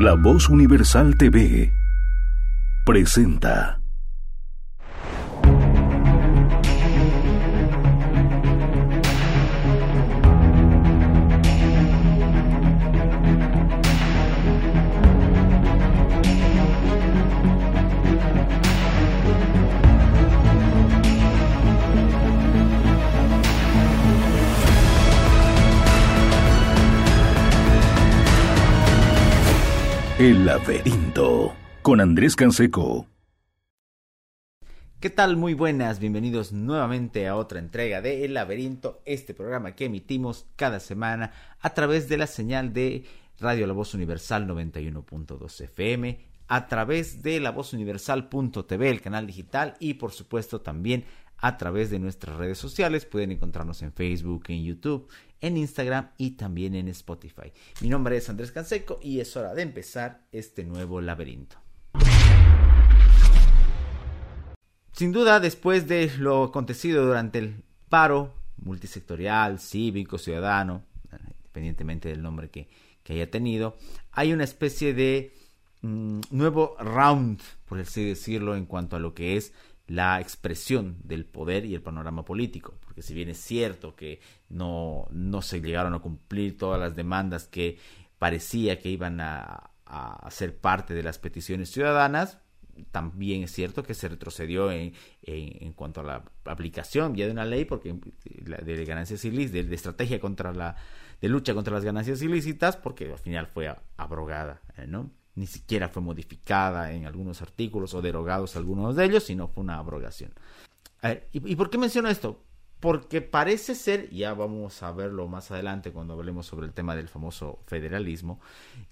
La Voz Universal TV presenta El laberinto con Andrés Canseco. ¿Qué tal? Muy buenas, bienvenidos nuevamente a otra entrega de El laberinto, este programa que emitimos cada semana a través de la señal de Radio La Voz Universal 91.2 FM, a través de la voz universal.tv, el canal digital y por supuesto también a través de nuestras redes sociales. Pueden encontrarnos en Facebook, en YouTube, en Instagram y también en Spotify. Mi nombre es Andrés Canseco y es hora de empezar este nuevo laberinto. Sin duda, después de lo acontecido durante el paro multisectorial, cívico, ciudadano, independientemente del nombre que, haya tenido, hay una especie de mm, nuevo round, por así decirlo, en cuanto a lo que es la expresión del poder y el panorama político, porque si bien es cierto que no, no se llegaron a cumplir todas las demandas que parecía que iban a, a ser parte de las peticiones ciudadanas, también es cierto que se retrocedió en, en, cuanto a la aplicación ya de una ley porque de ganancias ilícitas, de, estrategia contra la de lucha contra las ganancias ilícitas, porque al final fue abrogada, ¿no? Ni siquiera fue modificada en algunos artículos o derogados algunos de ellos, sino fue una abrogación. ¿y, por qué menciono esto? Porque parece ser, ya vamos a verlo más adelante cuando hablemos sobre el tema del famoso federalismo,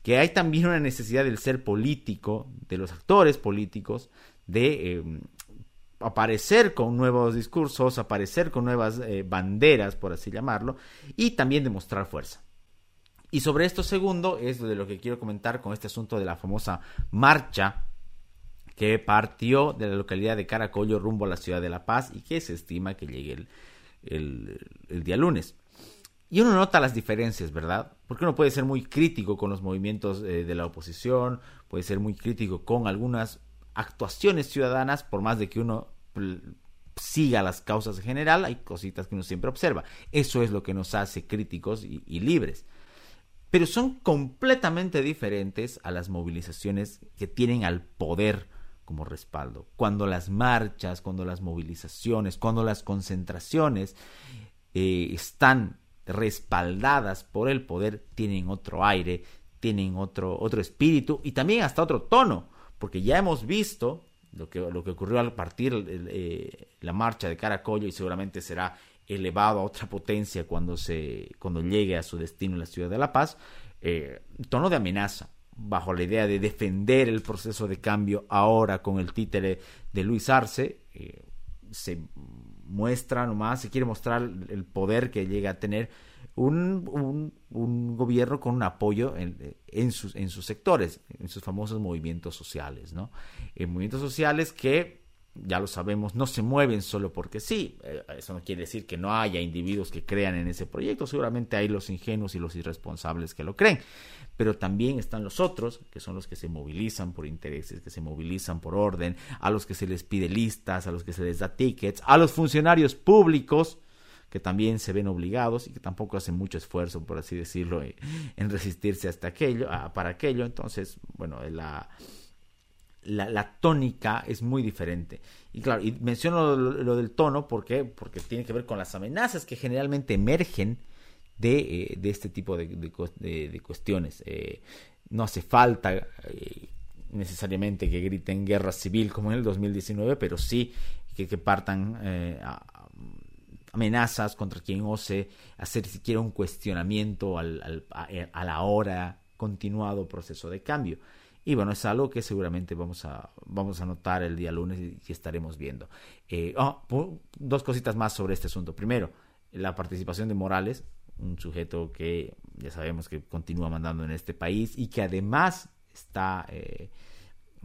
que hay también una necesidad del ser político, de los actores políticos, de em, aparecer con nuevos discursos, aparecer con nuevas eh, banderas, por así llamarlo, y también demostrar fuerza. Y sobre esto segundo es de lo que quiero comentar con este asunto de la famosa marcha que partió de la localidad de Caracollo rumbo a la ciudad de La Paz y que se estima que llegue el, día lunes. Y uno nota las diferencias, ¿verdad? Porque uno puede ser muy crítico con los movimientos eh, de la oposición, puede ser muy crítico con algunas actuaciones ciudadanas, por más de que uno siga las causas en general, hay cositas que uno siempre observa. Eso es lo que nos hace críticos y libres pero son completamente diferentes a las movilizaciones que tienen al poder como respaldo. Cuando las marchas, cuando las movilizaciones, cuando las concentraciones eh, están respaldadas por el poder, tienen otro aire, tienen otro, otro espíritu y también hasta otro tono, porque ya hemos visto lo que, lo que ocurrió al partir eh, la marcha de Caracollo y seguramente será elevado a otra potencia cuando, se, cuando llegue a su destino en la ciudad de La Paz, eh, tono de amenaza, bajo la idea de defender el proceso de cambio ahora con el títere de Luis Arce, eh, se muestra nomás, se quiere mostrar el poder que llega a tener un, un, gobierno con un apoyo en, en, sus, en sus sectores, en sus famosos movimientos sociales, ¿no? En movimientos sociales que ya lo sabemos, no se mueven solo porque sí. Eh, eso no quiere decir que no haya individuos que crean en ese proyecto, seguramente hay los ingenuos y los irresponsables que lo creen, pero también están los otros, que son los que se movilizan por intereses, que se movilizan por orden, a los que se les pide listas, a los que se les da tickets, a los funcionarios públicos que también se ven obligados y que tampoco hacen mucho esfuerzo, por así decirlo, en resistirse hasta aquello, para aquello. Entonces, bueno, la, la, tónica es muy diferente. Y claro, y menciono lo, del tono porque, porque tiene que ver con las amenazas que generalmente emergen de, eh, de este tipo de, de, cuestiones. Eh, no hace falta eh, necesariamente que griten guerra civil como en el 2019, pero sí que, que partan amenazas contra quien ose hacer siquiera un cuestionamiento al, al, a la hora continuado proceso de cambio. Y bueno, es algo que seguramente vamos a, vamos a notar el día lunes y, estaremos viendo. Eh, oh, dos cositas más sobre este asunto. Primero, la participación de Morales, un sujeto que ya sabemos que continúa mandando en este país y que además está, eh,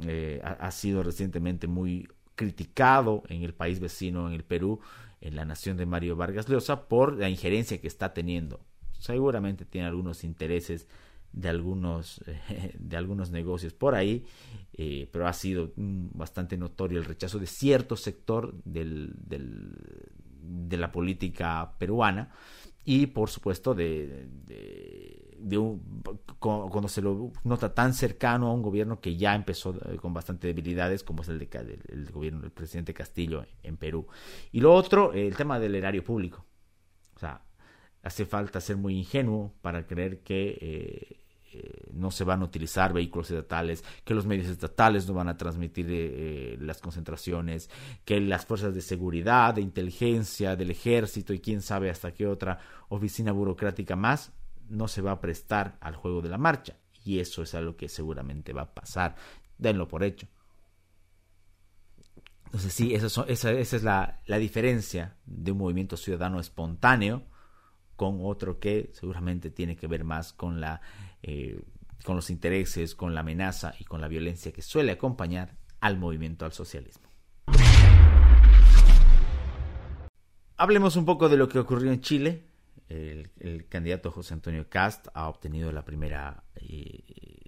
eh, ha, sido recientemente muy criticado en el país vecino, en el Perú, en la nación de Mario Vargas Llosa, por la injerencia que está teniendo. Seguramente tiene algunos intereses de algunos, de algunos negocios por ahí, eh, pero ha sido mm, bastante notorio el rechazo de cierto sector del, del, de la política peruana y por supuesto de, de, un, cuando se lo nota tan cercano a un gobierno que ya empezó eh, con bastante debilidades como es el, de, el, gobierno del presidente Castillo en Perú. Y lo otro, el tema del erario público. O sea, hace falta ser muy ingenuo para creer que eh, no se van a utilizar vehículos estatales, que los medios estatales no van a transmitir eh, las concentraciones, que las fuerzas de seguridad, de inteligencia, del ejército y quién sabe hasta qué otra oficina burocrática más no se va a prestar al juego de la marcha. Y eso es algo que seguramente va a pasar. Denlo por hecho. Entonces sí, esa, esa, es la, la diferencia de un movimiento ciudadano espontáneo con otro que seguramente tiene que ver más con la eh, con los intereses, con la amenaza y con la violencia que suele acompañar al movimiento al socialismo. Hablemos un poco de lo que ocurrió en Chile. El, candidato José Antonio Cast ha obtenido la primera eh,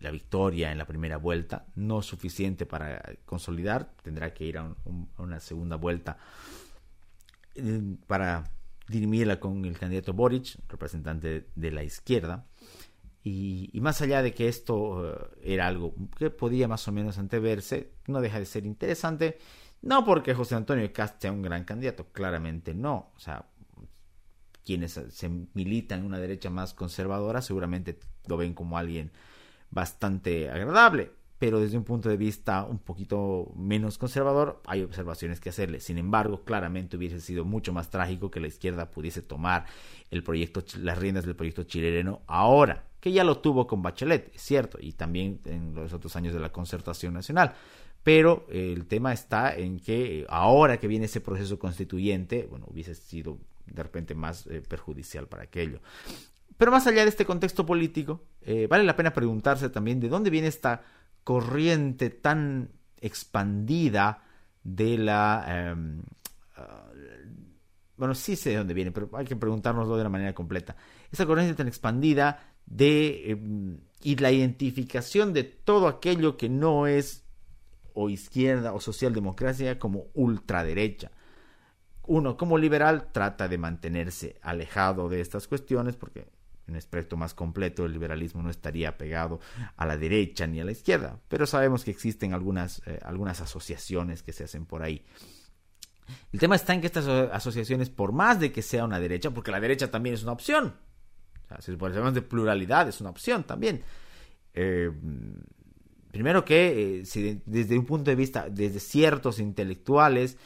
la victoria en la primera vuelta, no suficiente para consolidar, tendrá que ir a, una segunda vuelta eh, para dirimirla con el candidato Boric, representante de la izquierda. Y, más allá de que esto eh, era algo que podía más o menos anteverse, no deja de ser interesante. No porque José Antonio Cast sea un gran candidato, claramente no. O sea, quienes se militan en una derecha más conservadora seguramente lo ven como alguien bastante agradable pero desde un punto de vista un poquito menos conservador hay observaciones que hacerle. Sin embargo, claramente hubiese sido mucho más trágico que la izquierda pudiese tomar el proyecto, las riendas del proyecto chileno ahora, que ya lo tuvo con Bachelet, es cierto, y también en los otros años de la concertación nacional. Pero el tema está en que ahora que viene ese proceso constituyente, bueno, hubiese sido de repente más eh, perjudicial para aquello. Pero más allá de este contexto político, eh, vale la pena preguntarse también de dónde viene esta corriente tan expandida de la... Em, ah, bueno, sí sé de dónde viene, pero hay que preguntárnoslo de la manera completa. Esa corriente tan expandida de... Em, y la identificación de todo aquello que no es o izquierda o socialdemocracia como ultraderecha. Uno como liberal trata de mantenerse alejado de estas cuestiones porque en aspecto más completo, el liberalismo no estaría pegado a la derecha ni a la izquierda, pero sabemos que existen algunas, eh, algunas asociaciones que se hacen por ahí. El tema está en que estas asociaciones, por más de que sea una derecha, porque la derecha también es una opción, o sea, si de pluralidad, es una opción también. Eh, primero que, eh, desde un punto de vista, desde ciertos intelectuales,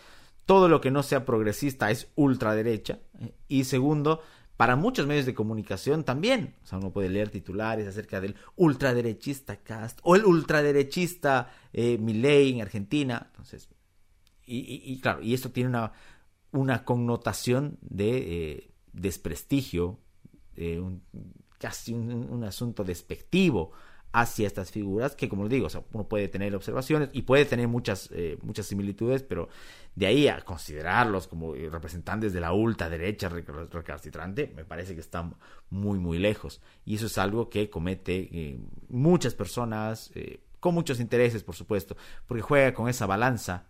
todo lo que no sea progresista es ultraderecha. y segundo, para muchos medios de comunicación también. O sea, uno puede leer titulares acerca del ultraderechista Cast o el ultraderechista eh, en Argentina. Entonces, y, claro, y esto tiene una, una connotación de eh, desprestigio, un, casi un, asunto despectivo hacia estas figuras que como digo, uno puede tener observaciones y puede tener muchas, eh, muchas similitudes, pero de ahí a considerarlos como representantes de la ultraderecha recalcitrante, me parece que están muy, muy lejos. Y eso es algo que comete eh, muchas personas, eh, con muchos intereses, por supuesto, porque juega con esa balanza,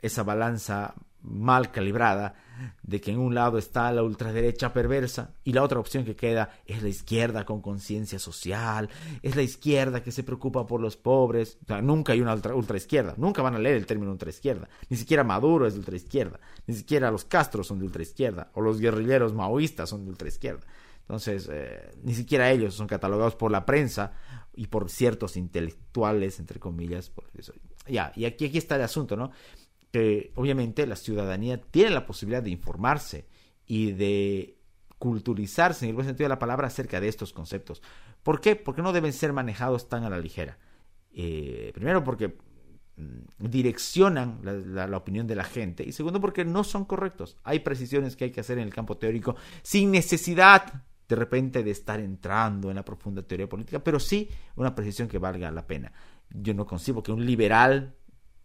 esa balanza mal calibrada de que en un lado está la ultraderecha perversa y la otra opción que queda es la izquierda con conciencia social, es la izquierda que se preocupa por los pobres. O sea, nunca hay una ultra, izquierda, nunca van a leer el término ultraizquierda. Ni siquiera Maduro es de ultraizquierda, ni siquiera los Castros son de ultraizquierda, o los guerrilleros maoístas son de ultraizquierda. Entonces, eh, ni siquiera ellos son catalogados por la prensa y por ciertos intelectuales, entre comillas. Por eso. Ya, y aquí, aquí está el asunto, ¿no? Que obviamente la ciudadanía tiene la posibilidad de informarse y de culturizarse en el buen sentido de la palabra acerca de estos conceptos. ¿Por qué? Porque no deben ser manejados tan a la ligera. Eh, primero porque mm, direccionan la, opinión de la gente y segundo porque no son correctos. Hay precisiones que hay que hacer en el campo teórico sin necesidad de repente de estar entrando en la profunda teoría política, pero sí una precisión que valga la pena. Yo no concibo que un liberal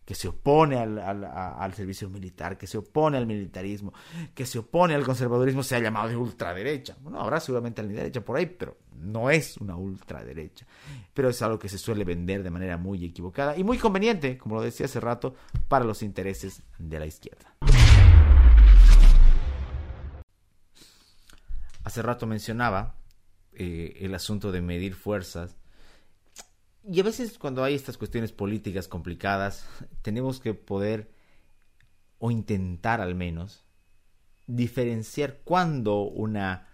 que se opone al, servicio militar, que se opone al militarismo, que se opone al conservadurismo, se ha llamado de ultraderecha. Bueno, habrá seguramente la derecha por ahí, pero no es una ultraderecha. Pero es algo que se suele vender de manera muy equivocada y muy conveniente, como lo decía hace rato, para los intereses de la izquierda. Hace rato mencionaba eh, el asunto de medir fuerzas y a veces cuando hay estas cuestiones políticas complicadas, tenemos que poder, o intentar al menos, diferenciar cuando una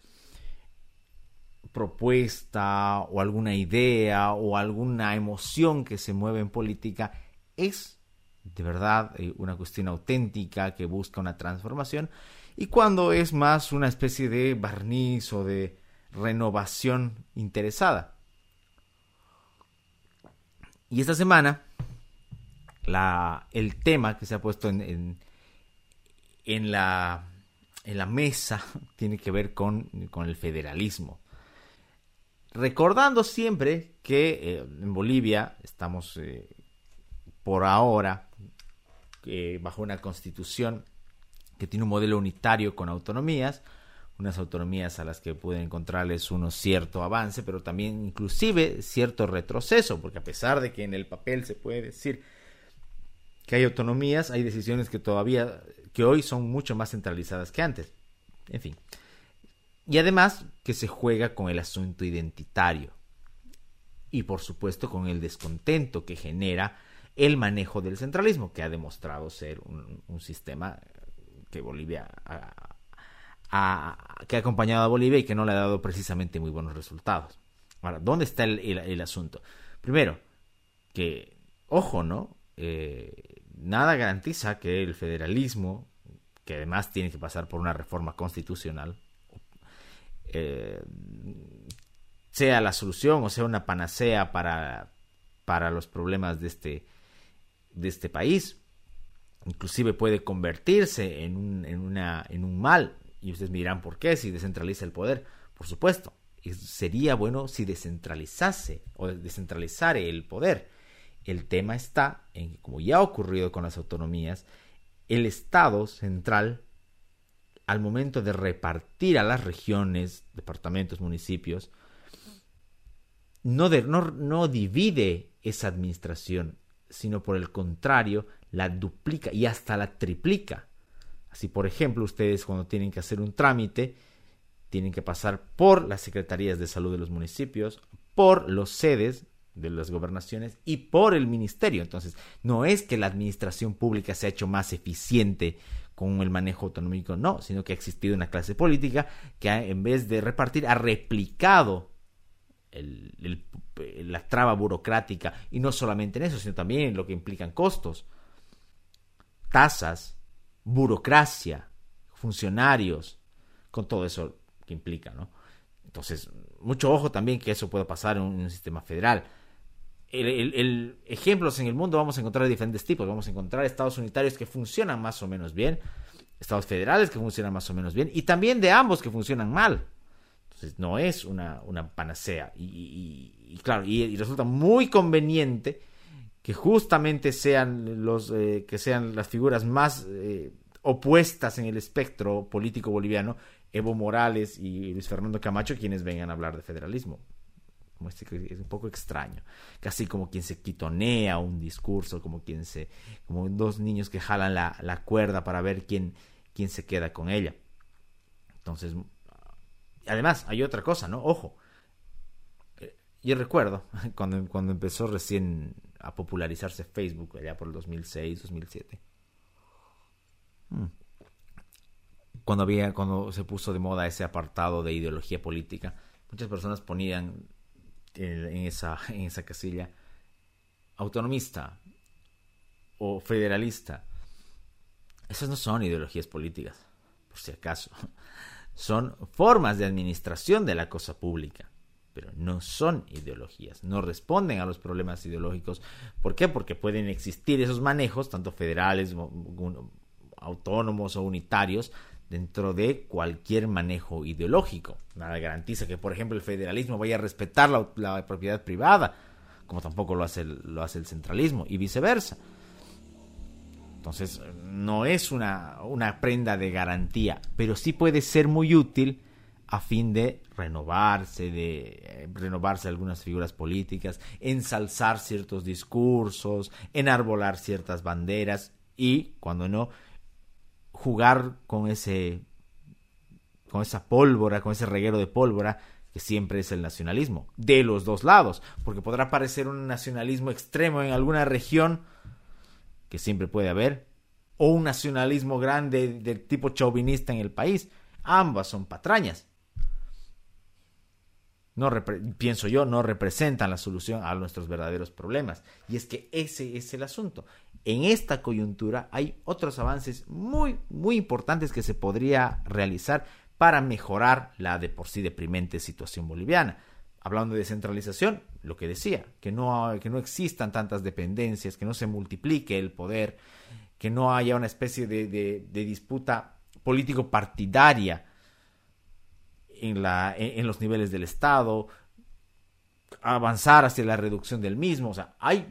propuesta o alguna idea o alguna emoción que se mueve en política es de verdad eh, una cuestión auténtica que busca una transformación y cuando es más una especie de barniz o de renovación interesada. Y esta semana, la, el tema que se ha puesto en, en, la, en la mesa tiene que ver con, con el federalismo. Recordando siempre que eh, en Bolivia estamos eh, por ahora eh, bajo una constitución que tiene un modelo unitario con autonomías, unas autonomías a las que pueden encontrarles uno cierto avance, pero también inclusive cierto retroceso, porque a pesar de que en el papel se puede decir que hay autonomías, hay decisiones que todavía, que hoy son mucho más centralizadas que antes. En fin. Y además que se juega con el asunto identitario. Y por supuesto con el descontento que genera el manejo del centralismo, que ha demostrado ser un, sistema que Bolivia ha, que ha acompañado a Bolivia y que no le ha dado precisamente muy buenos resultados. Ahora, ¿dónde está el, asunto? Primero, que, ojo, ¿no? Eh, nada garantiza que el federalismo, que además tiene que pasar por una reforma constitucional, eh, sea la solución o sea una panacea para, para los problemas de este, de este país. Inclusive puede convertirse en un, en una, en un mal y ustedes me dirán, ¿por qué? Si descentraliza el poder. Por supuesto, sería bueno si descentralizase o descentralizare el poder. El tema está en que, como ya ha ocurrido con las autonomías, el Estado central, al momento de repartir a las regiones, departamentos, municipios, no, no, no divide esa administración, sino por el contrario, la duplica y hasta la triplica. Así, por ejemplo, ustedes cuando tienen que hacer un trámite, tienen que pasar por las secretarías de salud de los municipios, por los sedes de las gobernaciones y por el ministerio. Entonces, no es que la administración pública se ha hecho más eficiente con el manejo autonómico, no, sino que ha existido una clase política que en vez de repartir ha replicado la traba burocrática y no solamente en eso, sino también en lo que implican costos, tasas, burocracia, funcionarios, con todo eso que implica, ¿no? Entonces, mucho ojo también que eso pueda pasar en un, sistema federal. El, ejemplos en el mundo vamos a encontrar de diferentes tipos. Vamos a encontrar estados unitarios que funcionan más o menos bien, estados federales que funcionan más o menos bien, y también de ambos que funcionan mal. Entonces, no es una, panacea. Y, claro, y, resulta muy conveniente que justamente sean los eh, que sean las figuras más eh, opuestas en el espectro político boliviano, Evo Morales y Luis Fernando Camacho, quienes vengan a hablar de federalismo. Este es un poco extraño, casi como quien se quitonea un discurso, como quien se, como dos niños que jalan la, la cuerda para ver quién, quién se queda con ella. Entonces, además, hay otra cosa, ¿no? Ojo, eh, yo recuerdo cuando, cuando empezó recién a popularizarse Facebook, allá por el 2006, 2007 Mm. Cuando había, cuando se puso de moda ese apartado de ideología política, muchas personas ponían en esa, en esa casilla autonomista o federalista. Esas no son ideologías políticas, por si acaso. Son formas de administración de la cosa pública, pero no son ideologías, no responden a los problemas ideológicos. ¿Por qué? Porque pueden existir esos manejos, tanto federales autónomos o unitarios dentro de cualquier manejo ideológico. Nada garantiza que, por ejemplo, el federalismo vaya a respetar la, propiedad privada, como tampoco lo hace, el, lo hace el centralismo, y viceversa. Entonces, no es una, una prenda de garantía, pero sí puede ser muy útil a fin de renovarse, de eh, renovarse algunas figuras políticas, ensalzar ciertos discursos, enarbolar ciertas banderas y, cuando no, jugar con ese con esa pólvora, con ese reguero de pólvora que siempre es el nacionalismo, de los dos lados, porque podrá parecer un nacionalismo extremo en alguna región, que siempre puede haber, o un nacionalismo grande del tipo chauvinista en el país. Ambas son patrañas no pienso yo, no representan la solución a nuestros verdaderos problemas. Y es que ese es el asunto. En esta coyuntura hay otros avances muy, muy importantes que se podría realizar para mejorar la de por sí deprimente situación boliviana. Hablando de descentralización, lo que decía, que no, que no existan tantas dependencias, que no se multiplique el poder, que no haya una especie de, de disputa político-partidaria en, la, en, los niveles del Estado, avanzar hacia la reducción del mismo. O sea, hay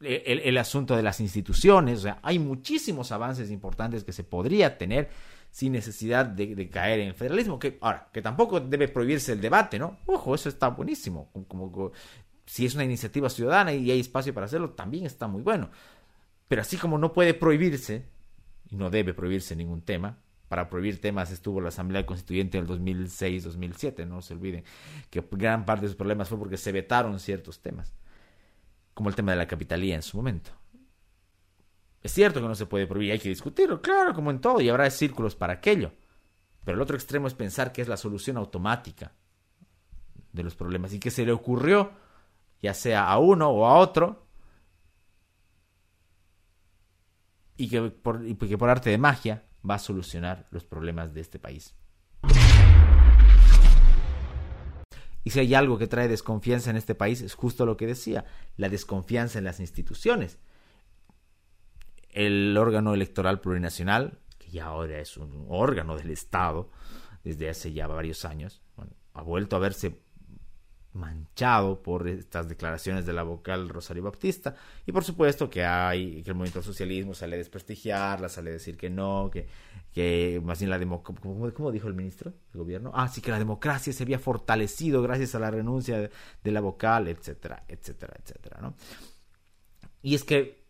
el, el, asunto de las instituciones, o sea, hay muchísimos avances importantes que se podría tener sin necesidad de, caer en el federalismo. Que, ahora, que tampoco debe prohibirse el debate, ¿no? Ojo, eso está buenísimo. Como, si es una iniciativa ciudadana y hay espacio para hacerlo, también está muy bueno. Pero así como no puede prohibirse, y no debe prohibirse ningún tema, para prohibir temas estuvo la Asamblea Constituyente en el 2006-2007, no se olviden que gran parte de sus problemas fue porque se vetaron ciertos temas, como el tema de la capitalía en su momento. Es cierto que no se puede prohibir, hay que discutirlo, claro, como en todo, y habrá círculos para aquello. Pero el otro extremo es pensar que es la solución automática de los problemas y que se le ocurrió, ya sea a uno o a otro, y que por, y que por arte de magia va a solucionar los problemas de este país. Y si hay algo que trae desconfianza en este país, es justo lo que decía, la desconfianza en las instituciones. El órgano electoral plurinacional, que ya ahora es un órgano del Estado desde hace ya varios años, ha vuelto a verse manchado por estas declaraciones de la vocal Rosario Baptista y por supuesto que hay que el movimiento socialismo sale a desprestigiarla, sale a decir que no, que, que más bien la democracia, ¿cómo, dijo el ministro del gobierno? Ah, sí que la democracia se había fortalecido gracias a la renuncia de, la vocal, etcétera, etcétera, etcétera, ¿no? Y es que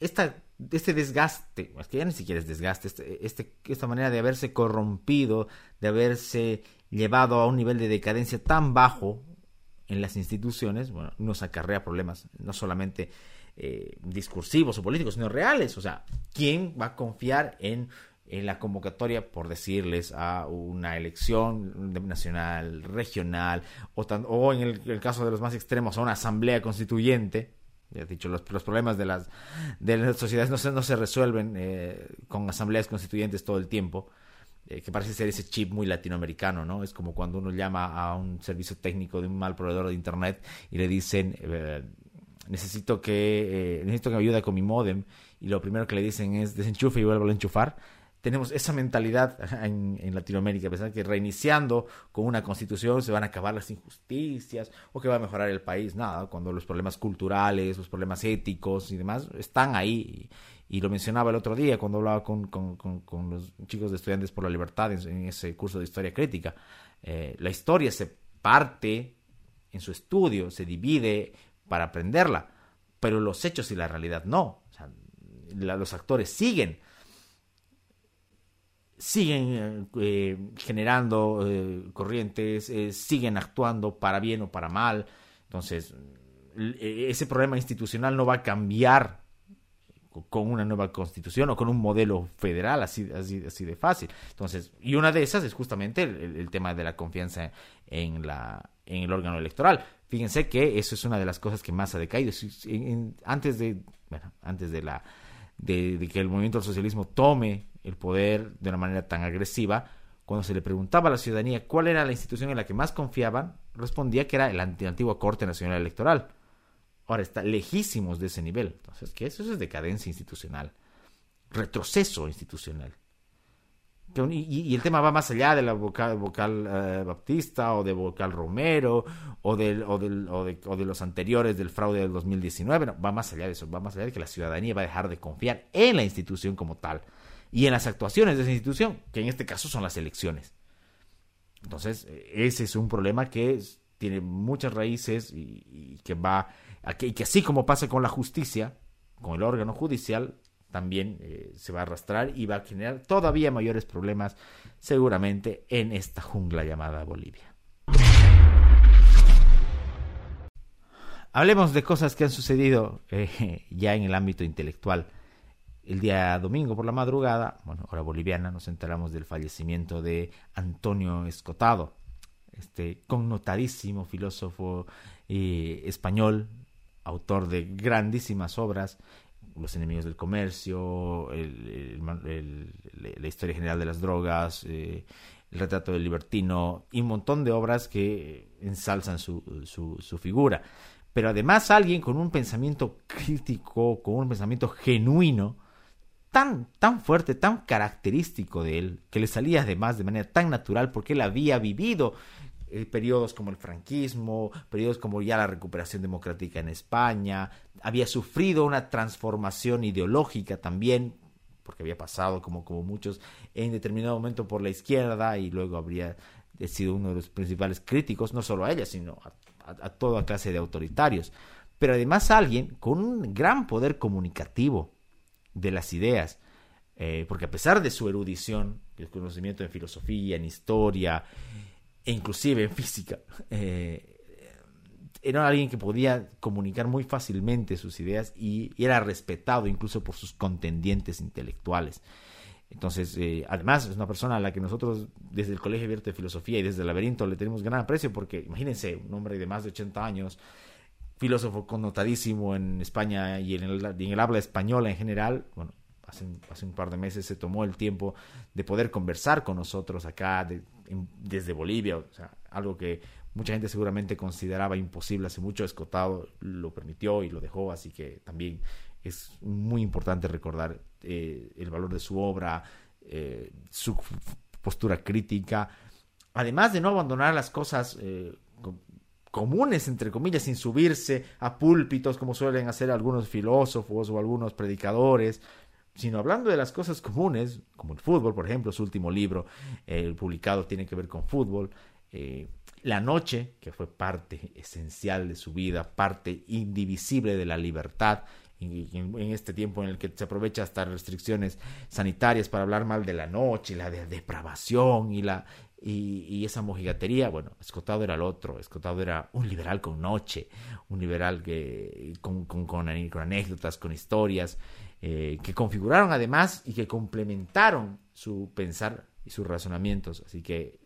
esta, este desgaste, es que ya ni siquiera es desgaste, este, este, esta manera de haberse corrompido, de haberse llevado a un nivel de decadencia tan bajo en las instituciones, bueno, nos acarrea problemas no solamente eh, discursivos o políticos, sino reales. O sea, ¿quién va a confiar en, en la convocatoria, por decirles, a una elección nacional, regional, o, en el, caso de los más extremos, a una asamblea constituyente? Ya he dicho, los, los problemas de las, de las sociedades no se, no se resuelven eh, con asambleas constituyentes todo el tiempo. Eh, que parece ser ese chip muy latinoamericano, ¿no? Es como cuando uno llama a un servicio técnico de un mal proveedor de internet y le dicen, eh, necesito que eh, necesito que me ayude con mi modem y lo primero que le dicen es desenchufe y vuelvo a enchufar. Tenemos esa mentalidad en, Latinoamérica, pensar que reiniciando con una constitución se van a acabar las injusticias o que va a mejorar el país. Nada, cuando los problemas culturales, los problemas éticos y demás están ahí y lo mencionaba el otro día cuando hablaba con, los chicos de Estudiantes por la Libertad en, ese curso de historia crítica. Eh, la historia se parte en su estudio, se divide para aprenderla, pero los hechos y la realidad no. los actores siguen siguen eh, generando eh, corrientes, siguen actuando para bien o para mal. Entonces, ese problema institucional no va a cambiar con una nueva constitución o con un modelo federal, así, así, así de fácil. Entonces, y una de esas es justamente el, tema de la confianza en, la, en el órgano electoral. Fíjense que eso es una de las cosas que más ha decaído. antes de, bueno, antes de la de, que el movimiento del socialismo tome el poder de una manera tan agresiva, cuando se le preguntaba a la ciudadanía cuál era la institución en la que más confiaban, respondía que era la antigua Corte Nacional Electoral. Ahora está lejísimos de ese nivel. Entonces, ¿qué es? Eso es decadencia institucional. Retroceso institucional. y, el tema va más allá de la vocal, eh, baptista o de vocal romero o, de, los anteriores del fraude del 2019, no, va más allá de eso, va más allá de que la ciudadanía va a dejar de confiar en la institución como tal y en las actuaciones de esa institución, que en este caso son las elecciones. Entonces, ese es un problema que tiene muchas raíces y, que va, y que así como pasa con la justicia, con el órgano judicial, también eh, se va a arrastrar y va a generar todavía mayores problemas seguramente en esta jungla llamada Bolivia. Hablemos de cosas que han sucedido eh, ya en el ámbito intelectual. El día domingo por la madrugada, bueno, hora boliviana, nos enteramos del fallecimiento de Antonio Escotado, este connotadísimo filósofo eh, español, autor de grandísimas obras, los enemigos del comercio, la historia general de las drogas, eh, el retrato del libertino y un montón de obras que ensalzan su, su, su, figura. Pero además alguien con un pensamiento crítico, con un pensamiento genuino, tan, tan fuerte, tan característico de él, que le salía además de manera tan natural porque él había vivido eh, periodos como el franquismo, periodos como ya la recuperación democrática en España, había sufrido una transformación ideológica también, porque había pasado como, como muchos en determinado momento por la izquierda y luego habría sido uno de los principales críticos, no solo a ella, sino a, toda clase de autoritarios. Pero además alguien con un gran poder comunicativo de las ideas, eh, porque a pesar de su erudición, el conocimiento en filosofía, en historia, e inclusive en física. Eh, era alguien que podía comunicar muy fácilmente sus ideas y, era respetado incluso por sus contendientes intelectuales. Entonces, eh, además es una persona a la que nosotros desde el Colegio Abierto de Filosofía y desde el Laberinto le tenemos gran aprecio porque imagínense, un hombre de más de 80 años, filósofo connotadísimo en España y en el, en el habla española en general, bueno, hace, un par de meses se tomó el tiempo de poder conversar con nosotros acá, de desde Bolivia, o sea, algo que mucha gente seguramente consideraba imposible hace mucho, Escotado lo permitió y lo dejó, así que también es muy importante recordar eh, el valor de su obra, eh, su postura crítica, además de no abandonar las cosas eh, comunes, entre comillas, sin subirse a púlpitos como suelen hacer algunos filósofos o algunos predicadores, sino hablando de las cosas comunes, como el fútbol, por ejemplo, su último libro, el publicado, tiene que ver con fútbol. Eh, la noche, que fue parte esencial de su vida, parte indivisible de la libertad, en, este tiempo en el que se aprovecha hasta restricciones sanitarias para hablar mal de la noche, la de depravación y la y, esa mojigatería, bueno, Escotado era el otro, Escotado era un liberal con noche, un liberal que con, con anécdotas, con historias, eh, que configuraron además y que complementaron su pensar y sus razonamientos. Así que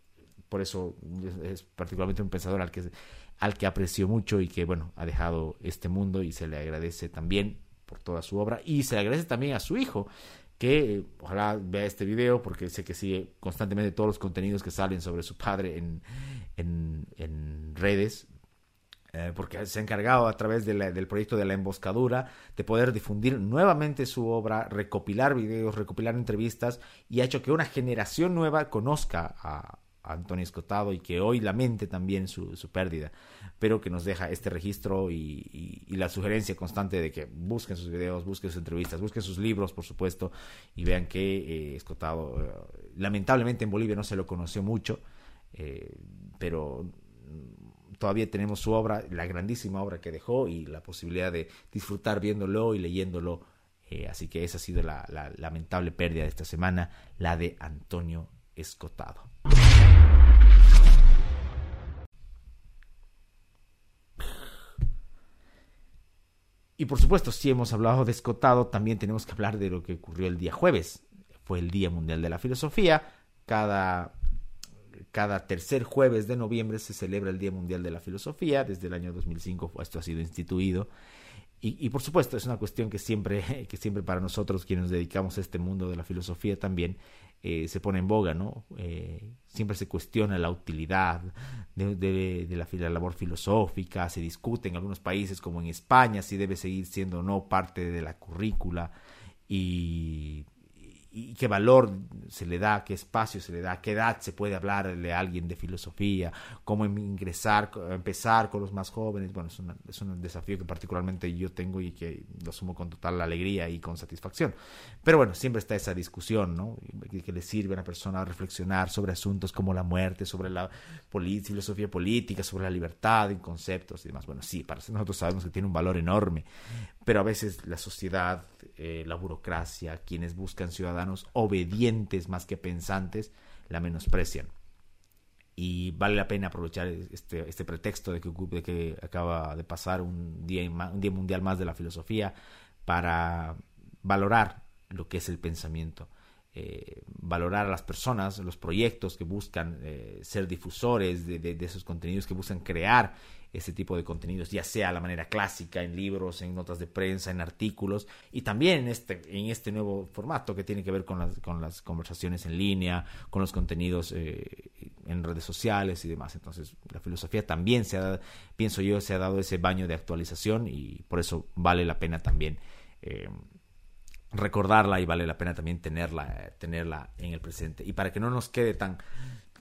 por eso es particularmente un pensador al que, al que aprecio mucho y que, bueno, ha dejado este mundo y se le agradece también por toda su obra y se le agradece también a su hijo que eh, ojalá vea este video porque sé que sigue constantemente todos los contenidos que salen sobre su padre en, en redes eh, porque se ha encargado a través del proyecto de la emboscadura de poder difundir nuevamente su obra, recopilar videos, recopilar entrevistas y ha hecho que una generación nueva conozca a, Antonio Escotado y que hoy lamente también su, pérdida, pero que nos deja este registro y, la sugerencia constante de que busquen sus videos, busquen sus entrevistas, busquen sus libros, por supuesto, y vean que eh, Escotado, eh, lamentablemente en Bolivia no se lo conoció mucho, pero todavía tenemos su obra, la grandísima obra que dejó y la posibilidad de disfrutar viéndolo y leyéndolo. Eh, así que esa ha sido la, lamentable pérdida de esta semana, la de Antonio Escotado. Y por supuesto, si hemos hablado de Escotado, también tenemos que hablar de lo que ocurrió el día jueves. Fue el Día Mundial de la Filosofía. Cada cada tercer jueves de noviembre se celebra el Día Mundial de la Filosofía. Desde el año 2005 esto ha sido instituido. Y, por supuesto es una cuestión que siempre, que siempre para nosotros quienes nos dedicamos a este mundo de la filosofía también eh, se pone en boga, ¿no? Eh, siempre se cuestiona la utilidad de, de, la, la, labor filosófica, se discute en algunos países como en España si debe seguir siendo o no parte de la currícula y y, qué valor se le da, qué espacio se le da, qué edad se puede hablarle a alguien de filosofía, cómo em, ingresar, empezar con los más jóvenes. Bueno, es, es un desafío que particularmente yo tengo y que lo asumo con total alegría y con satisfacción. Pero bueno, siempre está esa discusión, ¿no? Que, le sirve a una persona a reflexionar sobre asuntos como la muerte, sobre la filosofía política, sobre la libertad, en conceptos y demás. Bueno, sí, para nosotros sabemos que tiene un valor enorme, pero a veces la sociedad, eh, la burocracia, quienes buscan ciudadanos obedientes más que pensantes, la menosprecian. Y vale la pena aprovechar este, este pretexto de que, de que acaba de pasar un día, un día mundial más de la filosofía para valorar lo que es el pensamiento. Eh, valorar a las personas, los proyectos que buscan eh, ser difusores de, de, esos contenidos, que buscan crear ese tipo de contenidos, ya sea la manera clásica, en libros, en notas de prensa, en artículos, y también en este, en este nuevo formato que tiene que ver con las, con las conversaciones en línea, con los contenidos eh, en redes sociales y demás. Entonces, la filosofía también se ha, pienso yo, se ha dado ese baño de actualización y por eso vale la pena también recordarla y vale la pena también tenerla, tenerla en el presente. Y para que no nos quede tan,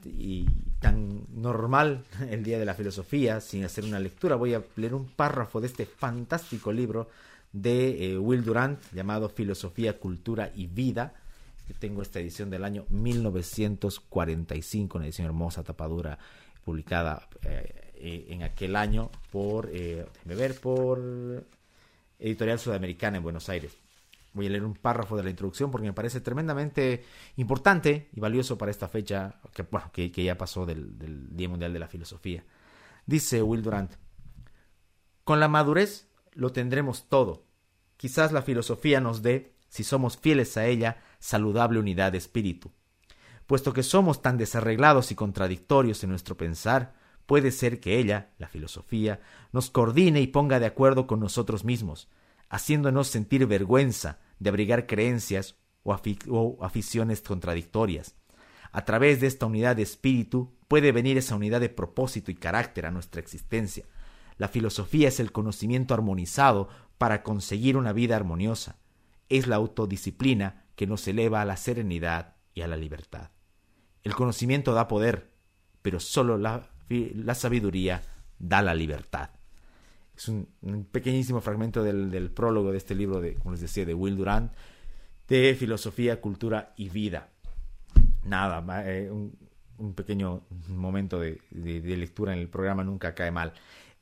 y tan normal el día de la filosofía sin hacer una lectura, voy a leer un párrafo de este fantástico libro de eh, Will Durant llamado Filosofía, Cultura y Vida. Que tengo esta edición del año 1945, una edición hermosa, tapadura, publicada eh, eh, en aquel año por, ver, por Editorial Sudamericana en Buenos Aires. Voy a leer un párrafo de la introducción porque me parece tremendamente importante y valioso para esta fecha que, bueno, que, ya pasó del, del, Día Mundial de la Filosofía. Dice Will Durant, con la madurez lo tendremos todo. Quizás la filosofía nos dé, si somos fieles a ella, saludable unidad de espíritu. Puesto que somos tan desarreglados y contradictorios en nuestro pensar, puede ser que ella, la filosofía, nos coordine y ponga de acuerdo con nosotros mismos, haciéndonos sentir vergüenza de abrigar creencias o, aficiones contradictorias. A través de esta unidad de espíritu puede venir esa unidad de propósito y carácter a nuestra existencia. La filosofía es el conocimiento armonizado para conseguir una vida armoniosa. Es la autodisciplina que nos eleva a la serenidad y a la libertad. El conocimiento da poder, pero solo la, la sabiduría da la libertad. Es un, pequeñísimo fragmento del, prólogo de este libro, de, como les decía, de Will Durant, de filosofía, cultura y vida. Nada, eh, un, pequeño momento de, lectura en el programa nunca cae mal.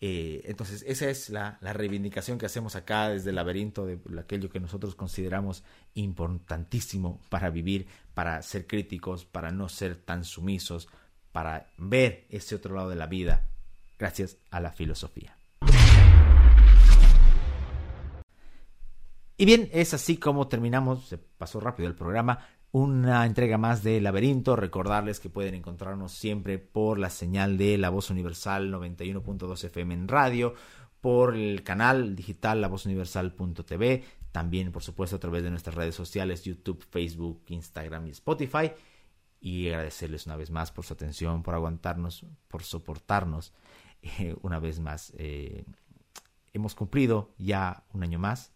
Eh, entonces, esa es la, reivindicación que hacemos acá desde el laberinto de aquello que nosotros consideramos importantísimo para vivir, para ser críticos, para no ser tan sumisos, para ver ese otro lado de la vida, gracias a la filosofía. Y bien, es así como terminamos, se pasó rápido el programa, una entrega más de Laberinto. Recordarles que pueden encontrarnos siempre por la señal de La Voz Universal 91.2 FM en radio, por el canal digital lavozuniversal.tv, también por supuesto a través de nuestras redes sociales YouTube, Facebook, Instagram y Spotify. Y agradecerles una vez más por su atención, por aguantarnos, por soportarnos eh, una vez más. Eh, hemos cumplido ya un año más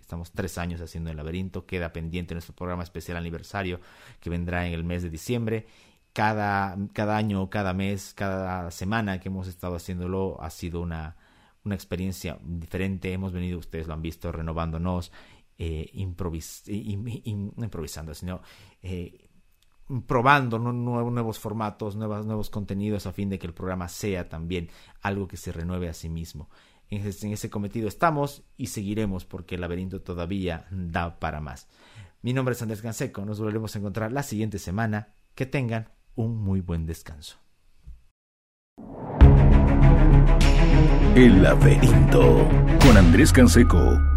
Estamos tres años haciendo el laberinto. Queda pendiente nuestro programa especial aniversario que vendrá en el mes de diciembre. Cada, cada año, cada mes, cada semana que hemos estado haciéndolo ha sido una, una experiencia diferente. Hemos venido, ustedes lo han visto, renovándonos, eh, no improvisando, sino eh, probando nuevos formatos, nuevos contenidos a fin de que el programa sea también algo que se renueve a sí mismo. En ese, cometido estamos y seguiremos porque el laberinto todavía da para más. Mi nombre es Andrés Canseco, nos volveremos a encontrar la siguiente semana. Que tengan un muy buen descanso. El laberinto con Andrés Canseco